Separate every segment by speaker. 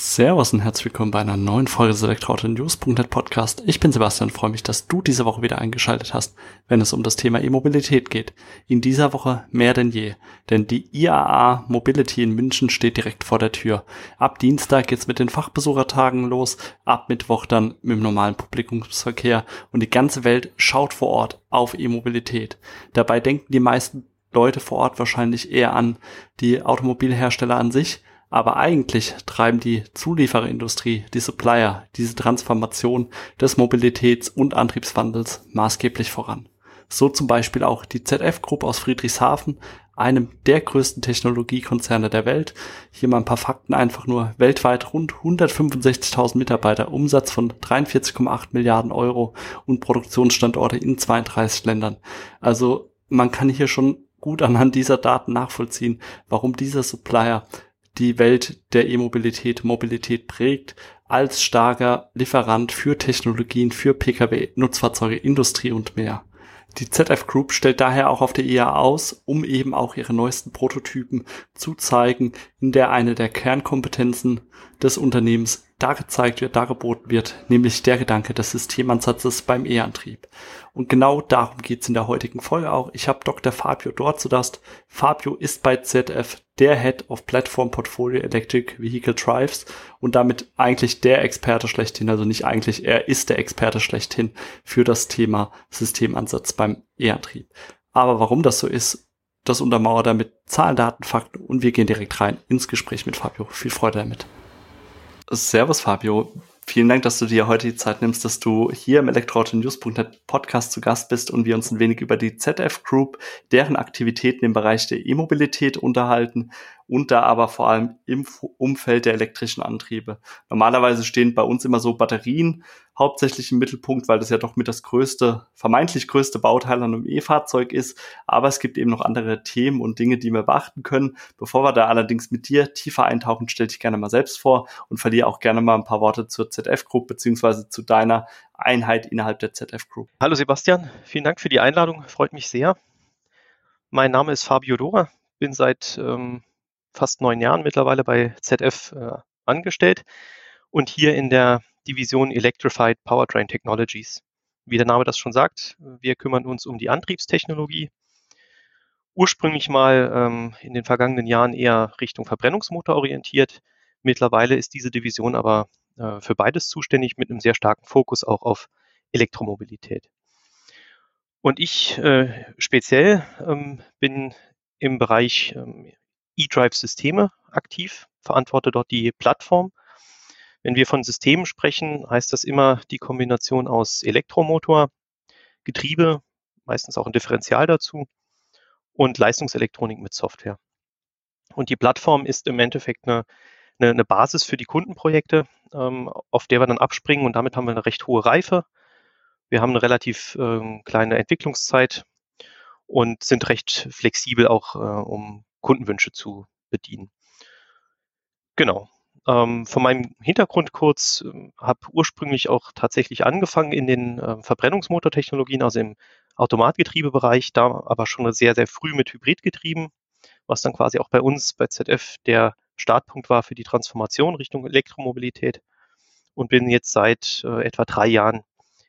Speaker 1: Servus und herzlich willkommen bei einer neuen Folge des Elektroauto-News.net Podcast. Ich bin Sebastian, freue mich, dass du diese Woche wieder eingeschaltet hast, wenn es um das Thema E-Mobilität geht. In dieser Woche mehr denn je, denn die IAA Mobility in München steht direkt vor der Tür. Ab Dienstag geht's mit den Fachbesuchertagen los, ab Mittwoch dann mit dem normalen Publikumsverkehr und die ganze Welt schaut vor Ort auf E-Mobilität. Dabei denken die meisten Leute vor Ort wahrscheinlich eher an die Automobilhersteller an sich, aber eigentlich treiben die Zuliefererindustrie, die Supplier, diese Transformation des Mobilitäts- und Antriebswandels maßgeblich voran. So zum Beispiel auch die ZF Group aus Friedrichshafen, einem der größten Technologiekonzerne der Welt. Hier mal ein paar Fakten einfach nur. Weltweit rund 165.000 Mitarbeiter, Umsatz von 43,8 Milliarden Euro und Produktionsstandorte in 32 Ländern. Also man kann hier schon gut anhand dieser Daten nachvollziehen, warum dieser Supplier die Welt der E-Mobilität, Mobilität prägt, als starker Lieferant für Technologien, für Pkw, Nutzfahrzeuge, Industrie und mehr. Die ZF Group stellt daher auch auf der IAA aus, um eben auch ihre neuesten Prototypen zu zeigen, in der eine der Kernkompetenzen des Unternehmens dargezeigt wird, dargeboten wird, nämlich der Gedanke des Systemansatzes beim E-Antrieb. Und genau darum geht's in der heutigen Folge auch. Ich habe Dr. Fabio dort zu Gast. Fabio ist bei ZF der Head of Platform Portfolio Electric Vehicle Drives und damit eigentlich der Experte schlechthin, also nicht eigentlich, er ist der Experte schlechthin für das Thema Systemansatz beim E-Antrieb. Aber warum das so ist, das untermauert er mit Zahlen, Daten, Fakten und wir gehen direkt rein ins Gespräch mit Fabio. Viel Freude damit. Servus Fabio. Vielen Dank, dass du dir heute die Zeit nimmst, dass du hier im Elektroauto-News.net Podcast zu Gast bist und wir uns ein wenig über die ZF Group, deren Aktivitäten im Bereich der E-Mobilität unterhalten und da aber vor allem im Umfeld der elektrischen Antriebe. Normalerweise stehen bei uns immer so Batterien hauptsächlich im Mittelpunkt, weil das ja doch mit das größte, vermeintlich größte Bauteil an einem E-Fahrzeug ist. Aber es gibt eben noch andere Themen und Dinge, die wir beachten können. Bevor wir da allerdings mit dir tiefer eintauchen, stell dich gerne mal selbst vor und verliere auch gerne mal ein paar Worte zur ZF Group beziehungsweise zu deiner Einheit innerhalb der ZF Group.
Speaker 2: Hallo Sebastian, vielen Dank für die Einladung, freut mich sehr. Mein Name ist Fabio Dora, bin seit ähm, fast neun Jahren mittlerweile bei ZF äh, angestellt und hier in der Division Electrified Powertrain Technologies. Wie der Name das schon sagt, wir kümmern uns um die Antriebstechnologie. Ursprünglich mal ähm, in den vergangenen Jahren eher Richtung Verbrennungsmotor orientiert. Mittlerweile ist diese Division aber äh, für beides zuständig mit einem sehr starken Fokus auch auf Elektromobilität. Und ich äh, speziell ähm, bin im Bereich ähm, E-Drive-Systeme aktiv, verantworte dort die Plattform. Wenn wir von Systemen sprechen, heißt das immer die Kombination aus Elektromotor, Getriebe, meistens auch ein Differential dazu und Leistungselektronik mit Software. Und die Plattform ist im Endeffekt eine, eine, eine Basis für die Kundenprojekte, ähm, auf der wir dann abspringen und damit haben wir eine recht hohe Reife. Wir haben eine relativ ähm, kleine Entwicklungszeit und sind recht flexibel auch, äh, um Kundenwünsche zu bedienen. Genau. Ähm, von meinem Hintergrund kurz, äh, habe ursprünglich auch tatsächlich angefangen in den äh, Verbrennungsmotortechnologien, also im Automatgetriebebereich, da aber schon sehr, sehr früh mit Hybridgetrieben, was dann quasi auch bei uns bei ZF der Startpunkt war für die Transformation Richtung Elektromobilität und bin jetzt seit äh, etwa drei Jahren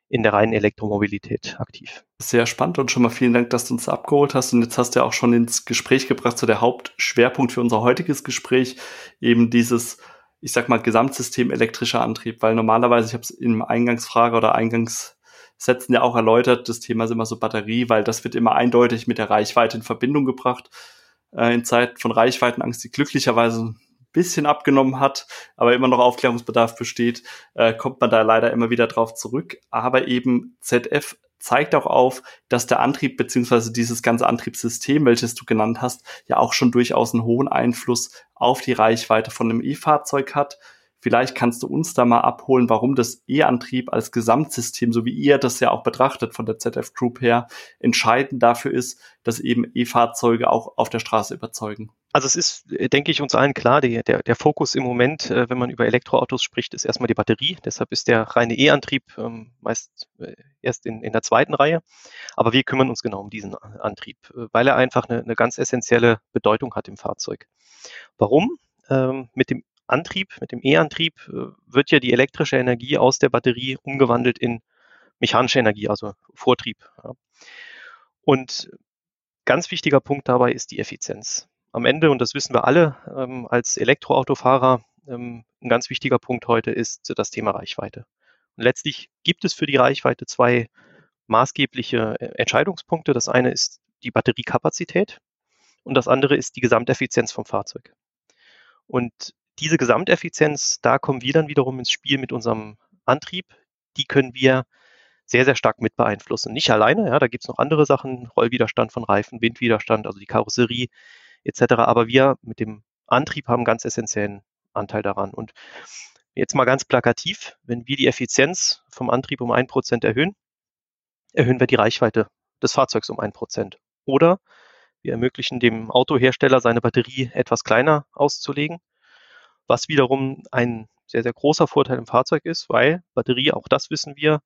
Speaker 2: in der reinen Elektromobilität aktiv.
Speaker 1: Sehr spannend und schon mal vielen Dank, dass du uns abgeholt hast. Und jetzt hast du ja auch schon ins Gespräch gebracht, so der Hauptschwerpunkt für unser heutiges Gespräch, eben dieses, ich sag mal, Gesamtsystem elektrischer Antrieb, weil normalerweise, ich habe es in Eingangsfrage oder Eingangssätzen ja auch erläutert, das Thema ist immer so Batterie, weil das wird immer eindeutig mit der Reichweite in Verbindung gebracht. Äh, in Zeit von Reichweitenangst, die glücklicherweise bisschen abgenommen hat, aber immer noch Aufklärungsbedarf besteht, äh, kommt man da leider immer wieder drauf zurück. Aber eben ZF zeigt auch auf, dass der Antrieb beziehungsweise dieses ganze Antriebssystem, welches du genannt hast, ja auch schon durchaus einen hohen Einfluss auf die Reichweite von einem E-Fahrzeug hat. Vielleicht kannst du uns da mal abholen, warum das E-Antrieb als Gesamtsystem, so wie ihr das ja auch betrachtet von der ZF Group her, entscheidend dafür ist, dass eben E-Fahrzeuge auch auf der Straße überzeugen.
Speaker 2: Also es ist, denke ich, uns allen klar, die, der, der Fokus im Moment, äh, wenn man über Elektroautos spricht, ist erstmal die Batterie. Deshalb ist der reine E-Antrieb ähm, meist äh, erst in, in der zweiten Reihe. Aber wir kümmern uns genau um diesen Antrieb, äh, weil er einfach eine, eine ganz essentielle Bedeutung hat im Fahrzeug. Warum? Ähm, mit dem Antrieb, mit dem E-Antrieb äh, wird ja die elektrische Energie aus der Batterie umgewandelt in mechanische Energie, also Vortrieb. Und ganz wichtiger Punkt dabei ist die Effizienz. Am Ende, und das wissen wir alle ähm, als Elektroautofahrer, ähm, ein ganz wichtiger Punkt heute ist das Thema Reichweite. Und letztlich gibt es für die Reichweite zwei maßgebliche äh, Entscheidungspunkte. Das eine ist die Batteriekapazität und das andere ist die Gesamteffizienz vom Fahrzeug. Und diese Gesamteffizienz, da kommen wir dann wiederum ins Spiel mit unserem Antrieb. Die können wir sehr, sehr stark mit beeinflussen. Nicht alleine, ja, da gibt es noch andere Sachen, Rollwiderstand von Reifen, Windwiderstand, also die Karosserie etc. Aber wir mit dem Antrieb haben ganz essentiellen Anteil daran. Und jetzt mal ganz plakativ, wenn wir die Effizienz vom Antrieb um ein Prozent erhöhen, erhöhen wir die Reichweite des Fahrzeugs um ein Prozent. Oder wir ermöglichen dem Autohersteller, seine Batterie etwas kleiner auszulegen was wiederum ein sehr, sehr großer Vorteil im Fahrzeug ist, weil Batterie, auch das wissen wir,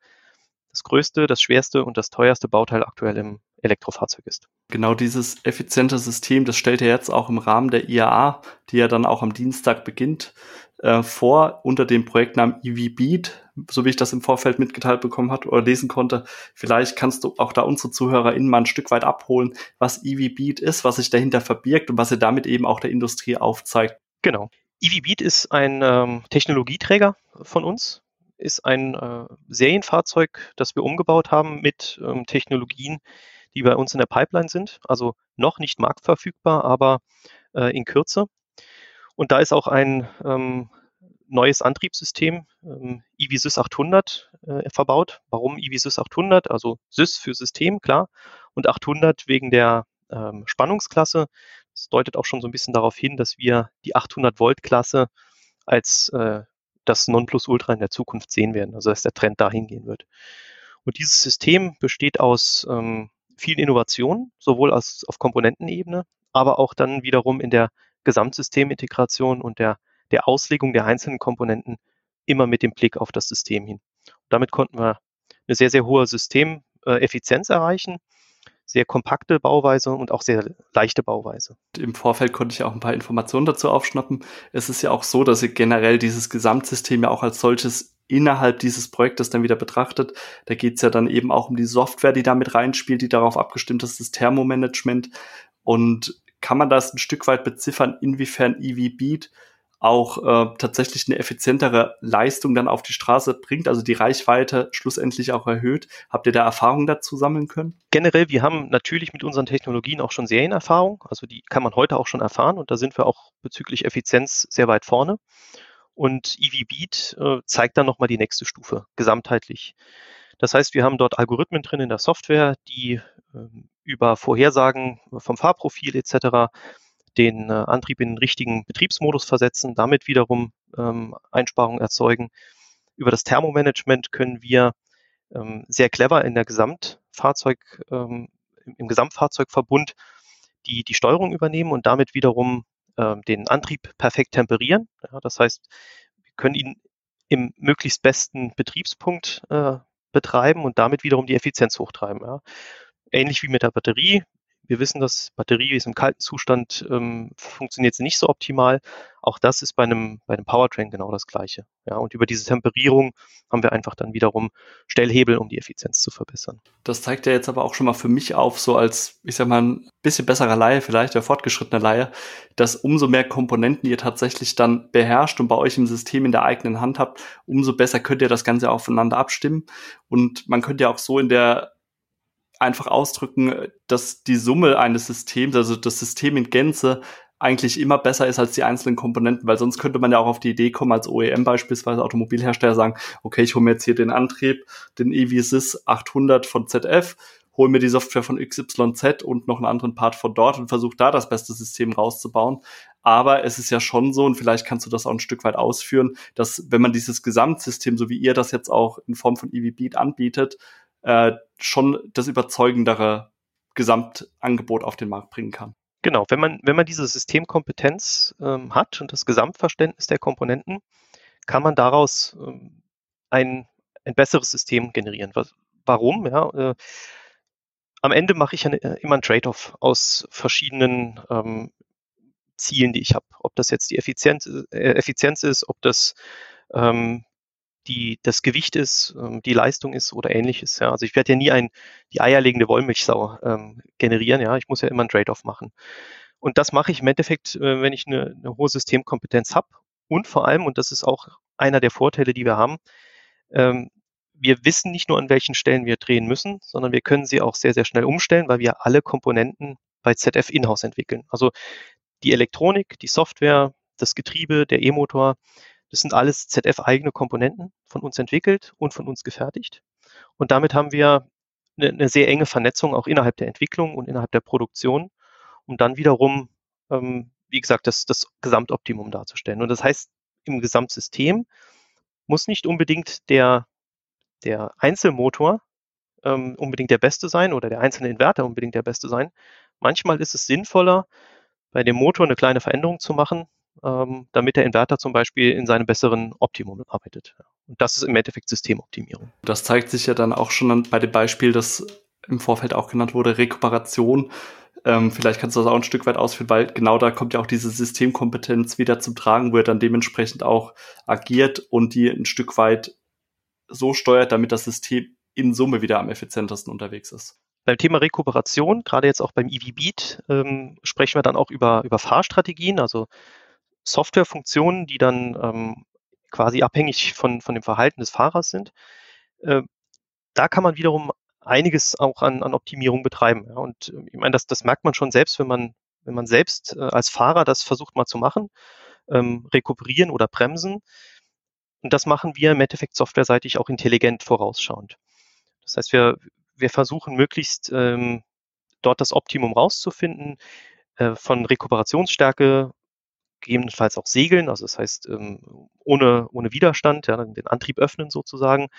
Speaker 2: das größte, das schwerste und das teuerste Bauteil aktuell im Elektrofahrzeug ist.
Speaker 1: Genau dieses effiziente System, das stellt er jetzt auch im Rahmen der IAA, die ja dann auch am Dienstag beginnt, äh, vor unter dem Projektnamen EV Beat, so wie ich das im Vorfeld mitgeteilt bekommen hat oder lesen konnte. Vielleicht kannst du auch da unsere ZuhörerInnen mal ein Stück weit abholen, was EV Beat ist, was sich dahinter verbirgt und was er damit eben auch der Industrie aufzeigt.
Speaker 2: Genau. EVBeat ist ein ähm, Technologieträger von uns, ist ein äh, Serienfahrzeug, das wir umgebaut haben mit ähm, Technologien, die bei uns in der Pipeline sind. Also noch nicht marktverfügbar, aber äh, in Kürze. Und da ist auch ein ähm, neues Antriebssystem, ähm, EVSys 800, äh, verbaut. Warum EVSys 800? Also Sys für System, klar. Und 800 wegen der ähm, Spannungsklasse. Das deutet auch schon so ein bisschen darauf hin, dass wir die 800 Volt Klasse als äh, das Nonplusultra in der Zukunft sehen werden, also dass der Trend dahin gehen wird. Und dieses System besteht aus ähm, vielen Innovationen, sowohl als, auf Komponentenebene, aber auch dann wiederum in der Gesamtsystemintegration und der, der Auslegung der einzelnen Komponenten immer mit dem Blick auf das System hin. Und damit konnten wir eine sehr, sehr hohe Systemeffizienz erreichen sehr kompakte Bauweise und auch sehr leichte Bauweise.
Speaker 1: Im Vorfeld konnte ich auch ein paar Informationen dazu aufschnappen. Es ist ja auch so, dass ihr generell dieses Gesamtsystem ja auch als solches innerhalb dieses Projektes dann wieder betrachtet. Da geht es ja dann eben auch um die Software, die damit reinspielt, die darauf abgestimmt ist, das Thermomanagement. Und kann man das ein Stück weit beziffern, inwiefern EV Beat auch äh, tatsächlich eine effizientere Leistung dann auf die Straße bringt, also die Reichweite schlussendlich auch erhöht. Habt ihr da Erfahrungen dazu sammeln können?
Speaker 2: Generell, wir haben natürlich mit unseren Technologien auch schon Serienerfahrung, also die kann man heute auch schon erfahren und da sind wir auch bezüglich Effizienz sehr weit vorne. Und EV Beat äh, zeigt dann nochmal die nächste Stufe, gesamtheitlich. Das heißt, wir haben dort Algorithmen drin in der Software, die äh, über Vorhersagen vom Fahrprofil etc den äh, Antrieb in den richtigen Betriebsmodus versetzen, damit wiederum ähm, Einsparungen erzeugen. Über das Thermomanagement können wir ähm, sehr clever in der Gesamtfahrzeug, ähm, im Gesamtfahrzeugverbund die, die Steuerung übernehmen und damit wiederum ähm, den Antrieb perfekt temperieren. Ja, das heißt, wir können ihn im möglichst besten Betriebspunkt äh, betreiben und damit wiederum die Effizienz hochtreiben. Ja. Ähnlich wie mit der Batterie. Wir wissen, dass Batterie ist im kalten Zustand, ähm, funktioniert sie nicht so optimal. Auch das ist bei einem, bei einem Powertrain genau das Gleiche. Ja, und über diese Temperierung haben wir einfach dann wiederum Stellhebel, um die Effizienz zu verbessern.
Speaker 1: Das zeigt ja jetzt aber auch schon mal für mich auf, so als, ich sag mal, ein bisschen besserer Laie, vielleicht der fortgeschrittene Laie, dass umso mehr Komponenten ihr tatsächlich dann beherrscht und bei euch im System in der eigenen Hand habt, umso besser könnt ihr das Ganze aufeinander abstimmen. Und man könnte ja auch so in der einfach ausdrücken, dass die Summe eines Systems, also das System in Gänze, eigentlich immer besser ist als die einzelnen Komponenten, weil sonst könnte man ja auch auf die Idee kommen, als OEM beispielsweise Automobilhersteller sagen, okay, ich hole mir jetzt hier den Antrieb, den EVSys 800 von ZF, hole mir die Software von XYZ und noch einen anderen Part von dort und versuche da das beste System rauszubauen. Aber es ist ja schon so, und vielleicht kannst du das auch ein Stück weit ausführen, dass wenn man dieses Gesamtsystem, so wie ihr das jetzt auch in Form von EV Beat anbietet, äh, schon das überzeugendere Gesamtangebot auf den Markt bringen kann.
Speaker 2: Genau, wenn man, wenn man diese Systemkompetenz ähm, hat und das Gesamtverständnis der Komponenten, kann man daraus ähm, ein, ein besseres System generieren. Was, warum? Ja, äh, am Ende mache ich eine, äh, immer ein Trade-off aus verschiedenen ähm, Zielen, die ich habe. Ob das jetzt die Effizienz, äh, Effizienz ist, ob das ähm, die, das Gewicht ist, ähm, die Leistung ist oder ähnliches. Ja. Also ich werde ja nie ein, die eierlegende Wollmilchsau ähm, generieren. Ja, ich muss ja immer ein Trade-off machen. Und das mache ich im Endeffekt, äh, wenn ich eine, eine hohe Systemkompetenz habe. Und vor allem, und das ist auch einer der Vorteile, die wir haben, ähm, wir wissen nicht nur, an welchen Stellen wir drehen müssen, sondern wir können sie auch sehr, sehr schnell umstellen, weil wir alle Komponenten bei ZF in-house entwickeln. Also die Elektronik, die Software, das Getriebe, der E-Motor, das sind alles ZF-eigene Komponenten von uns entwickelt und von uns gefertigt. Und damit haben wir eine, eine, sehr enge Vernetzung auch innerhalb der Entwicklung und innerhalb der Produktion, um dann wiederum, ähm, wie gesagt, das, das Gesamtoptimum darzustellen. Und das heißt, im Gesamtsystem muss nicht unbedingt der, der Einzelmotor ähm, unbedingt der beste sein oder der einzelne Inverter unbedingt der beste sein. Manchmal ist es sinnvoller, bei dem Motor eine kleine Veränderung zu machen, ähm, damit der Inverter zum Beispiel in seinem besseren Optimum arbeitet. Und das ist im Endeffekt Systemoptimierung.
Speaker 1: Das zeigt sich ja dann auch schon bei dem Beispiel, das im Vorfeld auch genannt wurde, Rekuperation. Ähm, vielleicht kannst du das auch ein Stück weit ausführen, weil genau da kommt ja auch diese Systemkompetenz wieder zum Tragen, wo er dann dementsprechend auch agiert und die ein Stück weit so steuert, damit das System in Summe wieder am effizientesten unterwegs ist.
Speaker 2: Beim Thema Rekuperation, gerade jetzt auch beim EV Beat, ähm, sprechen wir dann auch über, über Fahrstrategien, also Softwarefunktionen, die dann ähm, quasi abhängig von, von dem Verhalten des Fahrers sind. Äh, da kann man wiederum einiges auch an, an Optimierung betreiben. Ja. Und äh, ich meine, das, das merkt man schon selbst, wenn man, wenn man selbst äh, als Fahrer das versucht mal zu machen, ähm, rekuperieren oder bremsen. Und das machen wir im Endeffekt softwareseitig auch intelligent vorausschauend. Das heißt, wir, wir versuchen möglichst ähm, dort das Optimum rauszufinden äh, von Rekuperationsstärke, gegebenenfalls auch segeln, also das heißt ähm, ohne, ohne Widerstand, ja, den Antrieb öffnen sozusagen,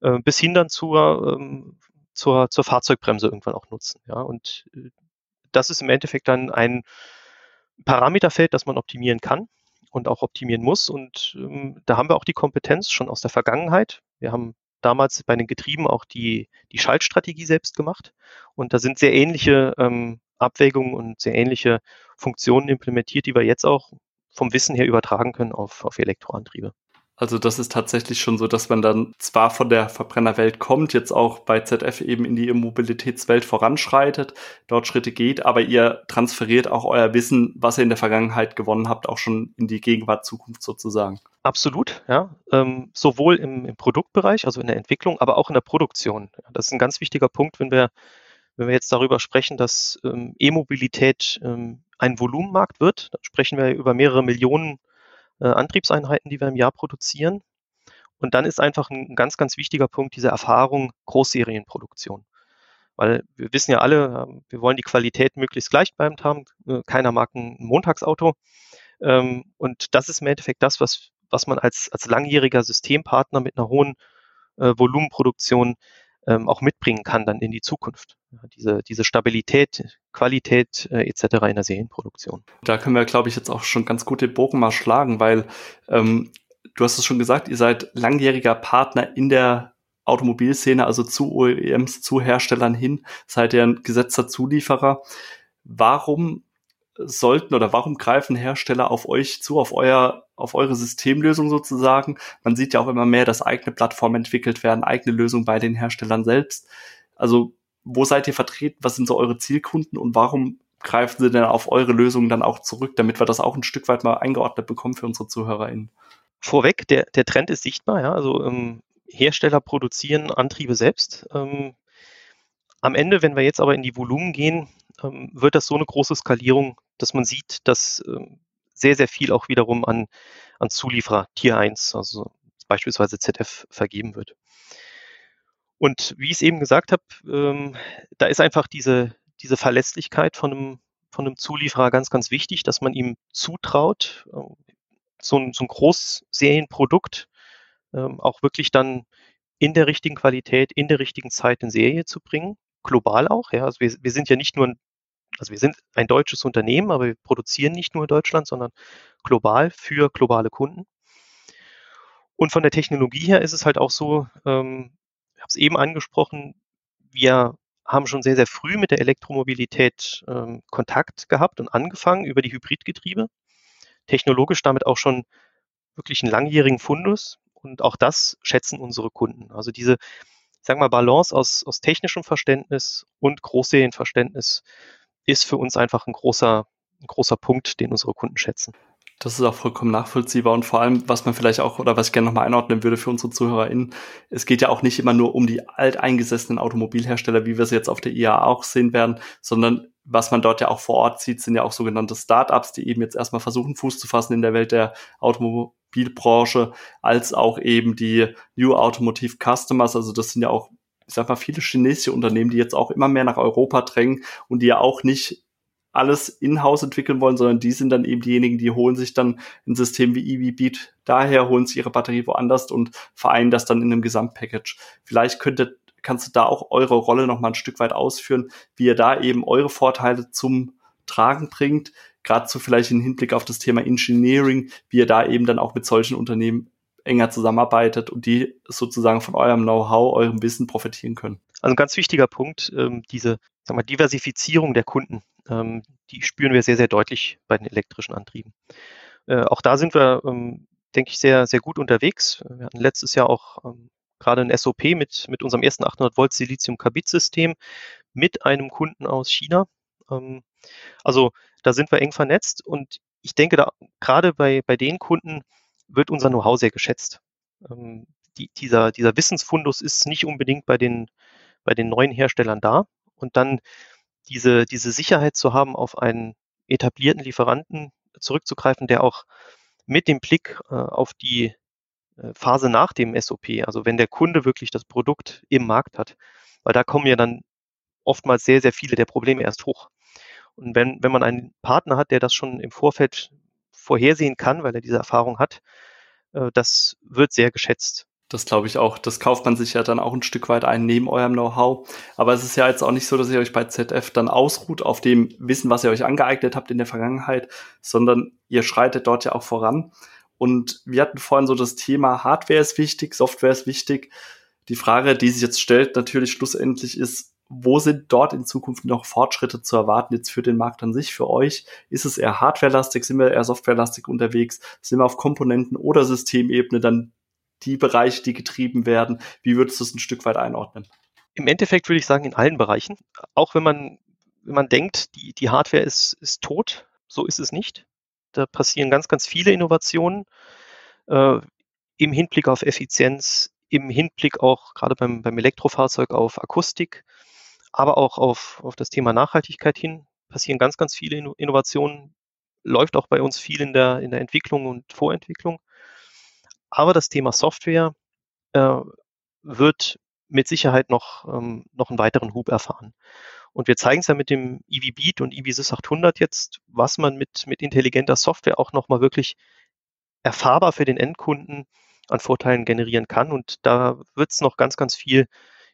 Speaker 2: äh, bis hin dann zur, ähm, zur, zur Fahrzeugbremse irgendwann auch nutzen. Ja. Und äh, das ist im Endeffekt dann ein Parameterfeld, das man optimieren kann und auch optimieren muss. Und ähm, da haben wir auch die Kompetenz schon aus der Vergangenheit. Wir haben damals bei den Getrieben auch die, die Schaltstrategie selbst gemacht. Und da sind sehr ähnliche ähm, Abwägungen und sehr ähnliche Funktionen implementiert, die wir jetzt auch vom Wissen her übertragen können auf, auf Elektroantriebe.
Speaker 1: Also das ist tatsächlich schon so, dass man dann zwar von der Verbrennerwelt kommt, jetzt auch bei ZF eben in die Mobilitätswelt voranschreitet, dort Schritte geht, aber ihr transferiert auch euer Wissen, was ihr in der Vergangenheit gewonnen habt, auch schon in die Gegenwart, Zukunft sozusagen.
Speaker 2: Absolut, ja. Ähm, sowohl im, im, Produktbereich, also in der Entwicklung, aber auch in der Produktion. Das ist ein ganz wichtiger Punkt, wenn wir, wenn wir jetzt darüber sprechen, dass ähm, E-Mobilität ähm, ein Volumenmarkt wird, dann sprechen wir über mehrere Millionen äh, Antriebseinheiten, die wir im Jahr produzieren. Und dann ist einfach ein ganz, ganz wichtiger Punkt diese Erfahrung Großserienproduktion. Weil wir wissen ja alle, ähm, wir wollen die Qualität möglichst gleichbleibend haben. Äh, keiner mag ein Montagsauto. Ähm, und das ist im Endeffekt das, was, was man als, als langjähriger Systempartner mit einer hohen äh, Volumenproduktion ähm, auch mitbringen kann dann in die Zukunft. Diese, diese Stabilität, Qualität äh, etc. in der Serienproduktion.
Speaker 1: Da können wir, glaube ich, jetzt auch schon ganz gut den Bogen mal schlagen, weil ähm, du hast es schon gesagt, ihr seid langjähriger Partner in der Automobilszene, also zu OEMs, zu Herstellern hin, seid ihr ein gesetzter Zulieferer. Warum sollten oder warum greifen Hersteller auf euch zu, auf euer, auf eure Systemlösung sozusagen? Man sieht ja auch immer mehr, dass eigene Plattformen entwickelt werden, eigene Lösungen bei den Herstellern selbst. Also, wo seid ihr vertreten? Was sind so eure Zielkunden und warum greifen sie denn auf eure Lösungen dann auch zurück, damit wir das auch ein Stück weit mal eingeordnet bekommen für unsere ZuhörerInnen?
Speaker 2: Vorweg, der, der Trend ist sichtbar, ja. Also ähm, Hersteller produzieren Antriebe selbst. Ähm, am Ende, wenn wir jetzt aber in die Volumen gehen, ähm, wird das so eine große Skalierung, dass man sieht, dass ähm, sehr, sehr viel auch wiederum an, an Zulieferer Tier 1, also beispielsweise ZF, vergeben wird. Und wie ich es eben gesagt habe, ähm, da ist einfach diese, diese Verlässlichkeit von einem, von einem Zulieferer ganz, ganz wichtig, dass man ihm zutraut, ähm, so ein, so ein Großserienprodukt ähm, auch wirklich dann in der richtigen Qualität, in der richtigen Zeit in Serie zu bringen. Global auch, ja. Also wir, wir sind ja nicht nur ein, also wir sind ein deutsches Unternehmen, aber wir produzieren nicht nur in Deutschland, sondern global für globale Kunden. Und von der Technologie her ist es halt auch so, ähm, habe es eben angesprochen, wir haben schon sehr, sehr früh mit der Elektromobilität ähm, Kontakt gehabt und angefangen über die Hybridgetriebe. Technologisch damit auch schon wirklich einen langjährigen Fundus. Und auch das schätzen unsere Kunden. Also diese, ich sag mal, Balance aus, aus technischem Verständnis und Großserienverständnis ist für uns einfach ein großer, ein großer Punkt, den unsere Kunden schätzen.
Speaker 1: Das ist auch vollkommen nachvollziehbar und vor allem, was man vielleicht auch oder was ich gerne nochmal einordnen würde für unsere ZuhörerInnen, es geht ja auch nicht immer nur um die alteingesessenen Automobilhersteller, wie wir sie jetzt auf der IAA auch sehen werden, sondern was man dort ja auch vor Ort sieht, sind ja auch sogenannte Startups, die eben jetzt erstmal versuchen, Fuß zu fassen in der Welt der Automobilbranche, als auch eben die New Automotive Customers. Also das sind ja auch, ich sag mal, viele chinesische Unternehmen, die jetzt auch immer mehr nach Europa drängen und die ja auch nicht alles in-house entwickeln wollen, sondern die sind dann eben diejenigen, die holen sich dann ein System wie EV daher, holen sich ihre Batterie woanders und vereinen das dann in einem Gesamtpackage. Vielleicht könnte, kannst du da auch eure Rolle noch mal ein Stück weit ausführen, wie ihr da eben eure Vorteile zum Tragen bringt, gerade so vielleicht im Hinblick auf das Thema Engineering, wie ihr da eben dann auch mit solchen Unternehmen enger zusammenarbeitet und die sozusagen von eurem Know-how, eurem Wissen profitieren können.
Speaker 2: Also ein ganz wichtiger Punkt, ähm, diese sag mal, Diversifizierung der Kunden, ähm, die spüren wir sehr, sehr deutlich bei den elektrischen Antrieben. Äh, auch da sind wir, ähm, denke ich, sehr, sehr gut unterwegs. Wir hatten letztes Jahr auch ähm, gerade ein SOP mit, mit unserem ersten 800 Volt Silizium-Carbid-System mit einem Kunden aus China. Ähm, also da sind wir eng vernetzt und ich denke, da gerade bei, bei den Kunden wird unser Know-how sehr geschätzt. Ähm, die, dieser, dieser Wissensfundus ist nicht unbedingt bei den, bei den neuen Herstellern da. Und dann diese, diese Sicherheit zu haben, auf einen etablierten Lieferanten zurückzugreifen, der auch mit dem Blick äh, auf die äh, Phase nach dem SOP, also wenn der Kunde wirklich das Produkt im Markt hat, weil da kommen ja dann oftmals sehr, sehr viele der Probleme erst hoch. Und wenn, wenn man einen Partner hat, der das schon im Vorfeld vorhersehen kann, weil er diese Erfahrung hat, äh, das wird sehr geschätzt.
Speaker 1: Das glaube ich auch. Das kauft man sich ja dann auch ein Stück weit ein neben eurem Know-how. Aber es ist ja jetzt auch nicht so, dass ihr euch bei ZF dann ausruht auf dem Wissen, was ihr euch angeeignet habt in der Vergangenheit, sondern ihr schreitet dort ja auch voran. Und wir hatten vorhin so das Thema Hardware ist wichtig, Software ist wichtig. Die Frage, die sich jetzt stellt, natürlich schlussendlich ist, wo sind dort in Zukunft noch Fortschritte zu erwarten jetzt für den Markt an sich, für euch? Ist es eher hardwarelastig, sind wir eher softwarelastig unterwegs? Sind wir auf Komponenten- oder Systemebene dann die Bereiche, die getrieben werden? Wie würdest du es ein Stück weit einordnen?
Speaker 2: Im Endeffekt würde ich sagen, in allen Bereichen. Auch wenn man, wenn man denkt, die, die Hardware ist, ist tot, so ist es nicht. Da passieren ganz, ganz viele Innovationen äh, im Hinblick auf Effizienz, im Hinblick auch gerade beim, beim Elektrofahrzeug auf Akustik, aber auch auf, auf das Thema Nachhaltigkeit hin passieren ganz, ganz viele Innovationen. Läuft auch bei uns viel in der, in der Entwicklung und Vorentwicklung. Aber das Thema Software äh, wird mit Sicherheit noch, ähm, noch einen weiteren Hub erfahren. Und wir zeigen es ja mit dem EV Beat und EV Sys 800 jetzt, was man mit, mit intelligenter Software auch nochmal wirklich erfahrbar für den Endkunden an Vorteilen generieren kann. Und da wird es noch ganz, ganz viel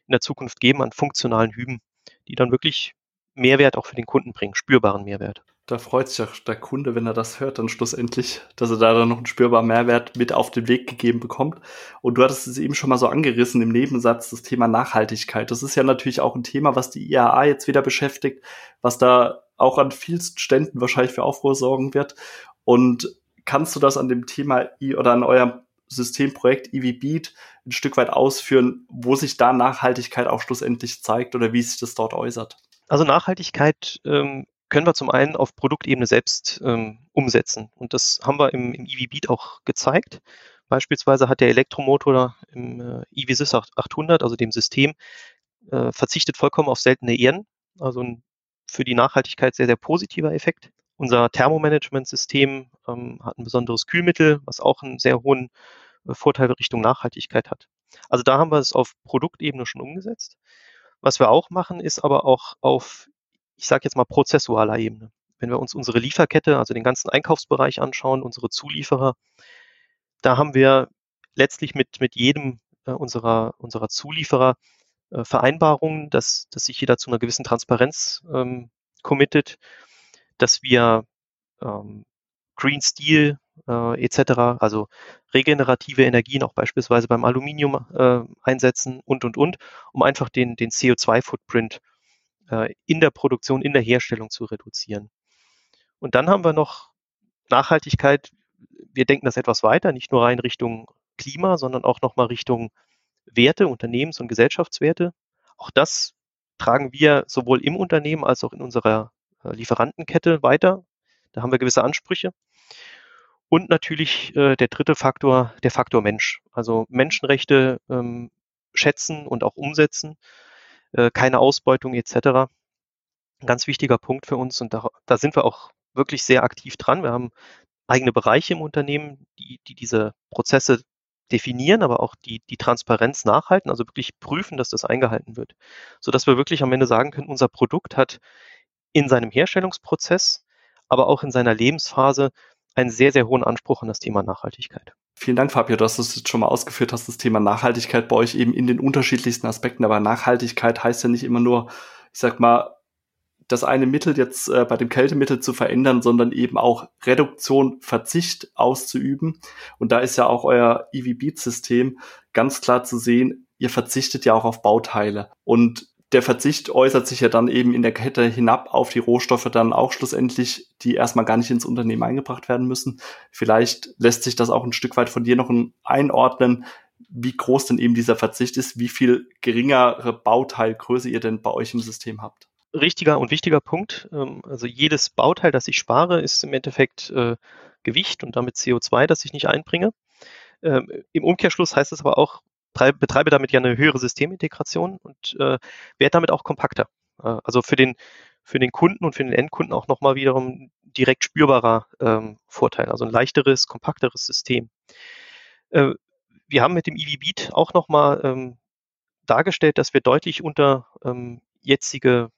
Speaker 2: in der Zukunft geben an funktionalen Hüben, die dann wirklich Mehrwert auch für den Kunden bringen, spürbaren Mehrwert
Speaker 1: da freut sich auch der Kunde, wenn er das hört, dann schlussendlich, dass er da dann noch einen spürbaren Mehrwert mit auf den Weg gegeben bekommt. Und du hattest es eben schon mal so angerissen im Nebensatz, das Thema Nachhaltigkeit. Das ist ja natürlich auch ein Thema, was die IAA jetzt wieder beschäftigt, was da auch an vielen Ständen wahrscheinlich für Aufruhr sorgen wird. Und kannst du das an dem Thema oder an eurem Systemprojekt EV Beat ein Stück weit ausführen, wo sich da Nachhaltigkeit auch schlussendlich zeigt oder wie sich das dort äußert?
Speaker 2: Also Nachhaltigkeit ähm, können wir zum einen auf Produktebene selbst ähm, umsetzen. Und das haben wir im, im EV Beat auch gezeigt. Beispielsweise hat der Elektromotor im äh, EVSys 800, also dem System, äh, verzichtet vollkommen auf seltene Erden. Also ein für die Nachhaltigkeit sehr, sehr positiver Effekt. Unser Thermomanagement-System ähm, hat ein besonderes Kühlmittel, was auch einen sehr hohen äh, Vorteil Richtung Nachhaltigkeit hat. Also da haben wir es auf Produktebene schon umgesetzt. Was wir auch machen, ist aber auch auf ich sage jetzt mal, prozessualer Ebene. wenn wir uns unsere Lieferkette, also den ganzen Einkaufsbereich anschauen, unsere Zulieferer, da haben wir letztlich mit, mit jedem äh, unserer, unserer Zulieferer äh, Vereinbarungen, dass, dass sich jeder zu einer gewissen Transparenz ähm, committet, dass wir ähm, Green Steel äh, etc., also regenerative Energien auch beispielsweise beim Aluminium äh, einsetzen und, und, und, um einfach den, den CO2-Footprint äh, in der Produktion, in der Herstellung zu reduzieren. Und dann haben wir noch Nachhaltigkeit. Wir denken das etwas weiter, nicht nur rein Richtung Klima, sondern auch nochmal Richtung Werte, Unternehmens- und Gesellschaftswerte. Auch das tragen wir sowohl im Unternehmen als auch in unserer äh, Lieferantenkette weiter. Da haben wir gewisse Ansprüche. Und natürlich äh, der dritte Faktor, der Faktor Mensch. Also Menschenrechte ähm, schätzen und auch umsetzen, äh, keine Ausbeutung etc. Ein ganz wichtiger Punkt für uns und da, da sind wir auch wirklich sehr aktiv dran. Wir haben eigene Bereiche im Unternehmen, die, die diese Prozesse definieren, aber auch die, die Transparenz nachhalten, also wirklich prüfen, dass das eingehalten wird, sodass wir wirklich am Ende sagen können, unser Produkt hat in seinem Herstellungsprozess, aber auch in seiner Lebensphase einen sehr, sehr hohen Anspruch an das Thema Nachhaltigkeit.
Speaker 1: Vielen Dank, Fabio, dass du es jetzt schon mal ausgeführt hast, das Thema Nachhaltigkeit bei euch eben in den unterschiedlichsten Aspekten. Aber Nachhaltigkeit heißt ja nicht immer nur, ich sag mal, das eine Mittel jetzt äh, bei dem Kältemittel zu verändern, sondern eben auch Reduktion, Verzicht auszuüben. Und da ist ja auch euer EV-Beat-System ganz klar zu sehen, ihr verzichtet ja auch auf Bauteile. Und der Verzicht äußert sich ja dann eben in der Kette hinab auf die Rohstoffe dann auch schlussendlich, die erstmal gar nicht ins Unternehmen eingebracht werden müssen. Vielleicht lässt sich das auch ein Stück weit von dir noch einordnen, wie groß denn eben dieser Verzicht ist, wie viel geringere Bauteilgröße ihr denn bei euch im System habt
Speaker 2: richtiger und wichtiger Punkt. Ähm, also jedes Bauteil, das ich spare, ist im Endeffekt äh, Gewicht und damit CO2, das ich nicht einbringe. Ähm, Im Umkehrschluss heißt es aber auch, betreibe damit ja eine höhere Systemintegration und äh, werde damit auch kompakter. Äh, also für den, für den Kunden und für den Endkunden auch nochmal wiederum direkt spürbarer ähm, Vorteil, also ein leichteres, kompakteres System. Äh, wir haben mit dem EV Beat auch nochmal ähm, dargestellt, dass wir deutlich unter ähm, jetzige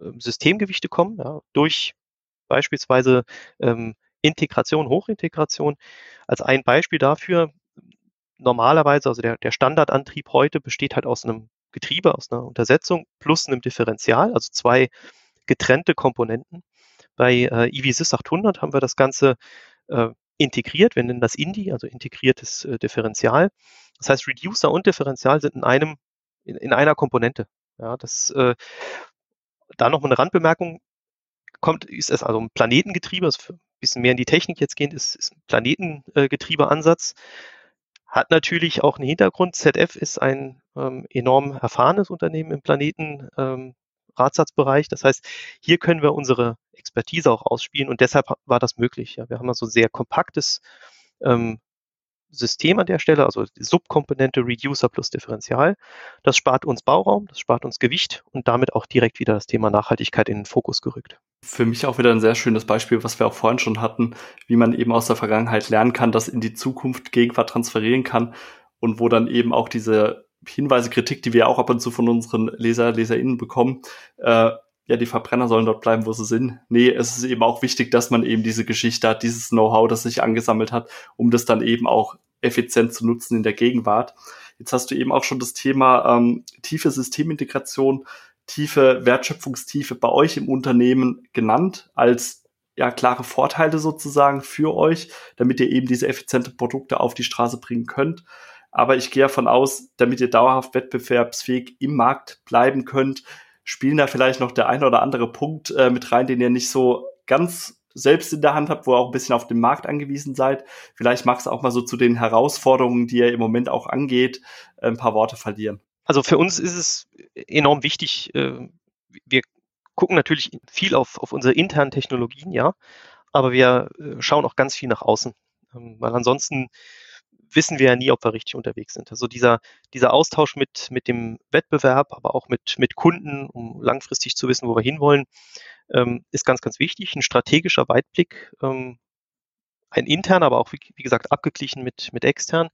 Speaker 2: ähm, Systemgewichte kommen, ja, durch beispielsweise ähm, Integration, Hochintegration. Als ein Beispiel dafür, normalerweise, also der, der Standardantrieb heute besteht halt aus einem Getriebe, aus einer Untersetzung plus einem Differential, also zwei getrennte Komponenten. Bei äh, EVSys 800 haben wir das Ganze äh, integriert. Wir nennen das INDI, also integriertes äh, Differential. Das heißt, Reducer und Differential sind in einem, in, in einer Komponente. Ja, das äh, da noch mal eine Randbemerkung. Kommt, ist es also ein Planetengetriebe, also ein bisschen mehr in die Technik jetzt gehend, ist, ist ein Planetengetriebeansatz. Hat natürlich auch einen Hintergrund. ZF ist ein ähm, enorm erfahrenes Unternehmen im Planeten. Ähm. Das heißt, hier können wir unsere Expertise auch ausspielen und deshalb war das möglich. Ja. Wir haben also sehr kompaktes ähm, System an der Stelle, also die Subkomponente Reducer plus Differential. Das spart uns Bauraum, das spart uns Gewicht und damit auch direkt wieder das Thema Nachhaltigkeit in den Fokus gerückt.
Speaker 1: Für mich auch wieder ein sehr schönes Beispiel, was wir auch vorhin schon hatten, wie man eben aus der Vergangenheit lernen kann, das in die Zukunft Gegenwart transferieren kann und wo dann eben auch diese Hinweise, Kritik, die wir auch ab und zu von unseren Leser, LeserInnen bekommen, äh, ja, die Verbrenner sollen dort bleiben, wo sie sind. Nee, es ist eben auch wichtig, dass man eben diese Geschichte hat, dieses Know-how, das sich angesammelt hat, um das dann eben auch effizient zu nutzen in der Gegenwart. Jetzt hast du eben auch schon das Thema ähm, tiefe Systemintegration, tiefe Wertschöpfungstiefe bei euch im Unternehmen genannt als ja klare Vorteile sozusagen für euch, damit ihr eben diese effiziente Produkte auf die Straße bringen könnt. Aber ich gehe davon aus, damit ihr dauerhaft wettbewerbsfähig im Markt bleiben könnt, spielen da vielleicht noch der ein oder andere Punkt äh, mit rein, den ihr nicht so ganz selbst in der Hand habt, wo ihr auch ein bisschen auf den Markt angewiesen seid. Vielleicht magst du auch mal so zu den Herausforderungen, die ihr im Moment auch angeht, ein paar Worte verlieren.
Speaker 2: Also für uns ist es enorm wichtig, äh, wir gucken natürlich viel auf, auf unsere internen Technologien, ja, aber wir äh, schauen auch ganz viel nach außen, ähm, weil ansonsten wissen wir ja nie, ob wir richtig unterwegs sind. Also dieser, dieser Austausch mit, mit dem Wettbewerb, aber auch mit, mit Kunden, um langfristig zu wissen, wo wir hinwollen, ähm, ist ganz, ganz wichtig. Ein strategischer Weitblick, ähm, ein intern, aber auch, wie, gesagt, abgeglichen mit, mit extern.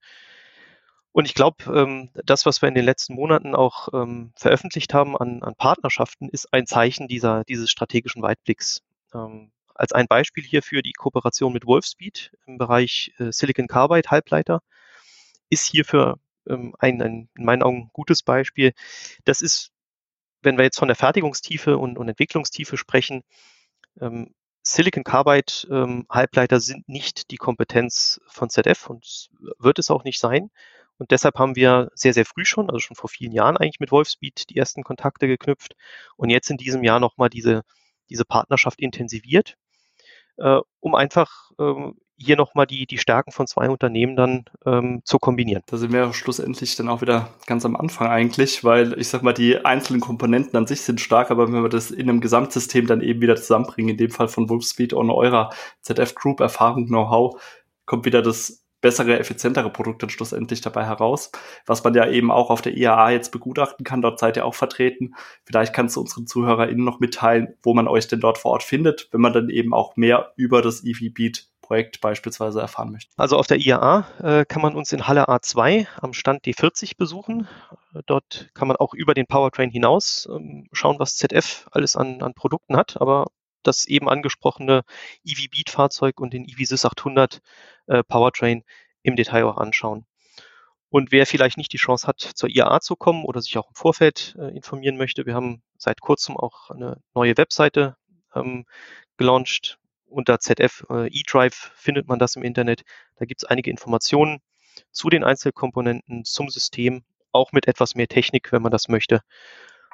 Speaker 2: Und ich glaube, ähm, das, was wir in den letzten Monaten auch ähm, veröffentlicht haben an, an Partnerschaften, ist ein Zeichen dieser, dieses strategischen Weitblicks. Ähm, als ein Beispiel hierfür die Kooperation mit Wolfspeed im Bereich äh, Silicon Carbide Halbleiter ist hierfür ähm, ein, ein, in meinen Augen gutes Beispiel. Das ist, wenn wir jetzt von der Fertigungstiefe und, und Entwicklungstiefe sprechen, ähm, Silicon Carbide ähm, Halbleiter sind nicht die Kompetenz von ZF und wird es auch nicht sein. Und deshalb haben wir sehr, sehr früh schon, also schon vor vielen Jahren eigentlich mit Wolfspeed die ersten Kontakte geknüpft und jetzt in diesem Jahr nochmal diese, diese Partnerschaft intensiviert, äh, um einfach ähm, hier nochmal die, die Stärken von zwei Unternehmen dann ähm, zu kombinieren.
Speaker 1: Da sind wir schlussendlich dann auch wieder ganz am Anfang eigentlich, weil ich sag mal, die einzelnen Komponenten an sich sind stark, aber wenn wir das in einem Gesamtsystem dann eben wieder zusammenbringen, in dem Fall von Wolfspeed und eurer ZF Group Erfahrung, Know-how, kommt wieder das bessere, effizientere Produkte schlussendlich dabei heraus, was man ja eben auch auf der IAA jetzt begutachten kann. Dort seid ihr auch vertreten. Vielleicht kannst du unseren ZuhörerInnen noch mitteilen, wo man euch denn dort vor Ort findet, wenn man dann eben auch mehr über das EV Beat Projekt beispielsweise erfahren möchte.
Speaker 2: Also auf der IAA äh, kann man uns in Halle A2 am Stand D40 besuchen. Dort kann man auch über den Powertrain hinaus ähm, schauen, was ZF alles an, an Produkten hat, aber das eben angesprochene EV Beat Fahrzeug und den EV Sys 800 äh, Powertrain im Detail auch anschauen. Und wer vielleicht nicht die Chance hat, zur IAA zu kommen oder sich auch im Vorfeld äh, informieren möchte, wir haben seit kurzem auch eine neue Webseite ähm, gelauncht. Unter ZF äh, eDrive findet man das im Internet. Da gibt es einige Informationen zu den Einzelkomponenten, zum System, auch mit etwas mehr Technik, wenn man das möchte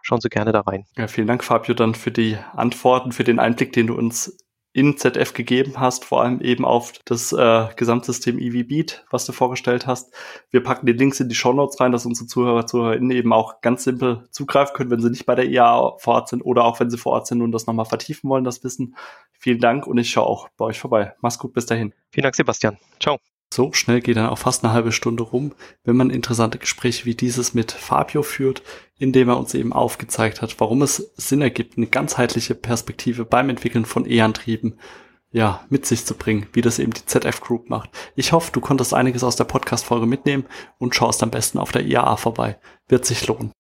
Speaker 2: schauen Sie gerne da rein.
Speaker 1: Ja, vielen Dank, Fabio, dann für die Antworten, für den Einblick, den du uns in ZF gegeben hast, vor allem eben auf das äh, Gesamtsystem EV Beat, was du vorgestellt hast. Wir packen die Links in die Show Notes rein, dass unsere Zuhörer, Zuhörerinnen eben auch ganz simpel zugreifen können, wenn sie nicht bei der IAA vor Ort sind oder auch wenn sie vor Ort sind und das nochmal vertiefen wollen, das Wissen. Vielen Dank und ich schaue auch bei euch vorbei. Mach's gut, bis dahin.
Speaker 2: Vielen Dank, Sebastian. Ciao.
Speaker 1: So schnell geht dann auch fast eine halbe Stunde rum, wenn man interessante Gespräche wie dieses mit Fabio führt, indem er uns eben aufgezeigt hat, warum es Sinn ergibt, eine ganzheitliche Perspektive beim Entwickeln von E-Antrieben ja, mit sich zu bringen, wie das eben die ZF Group macht. Ich hoffe, du konntest einiges aus der Podcast-Folge mitnehmen und schaust am besten auf der IAA vorbei. Wird sich lohnen.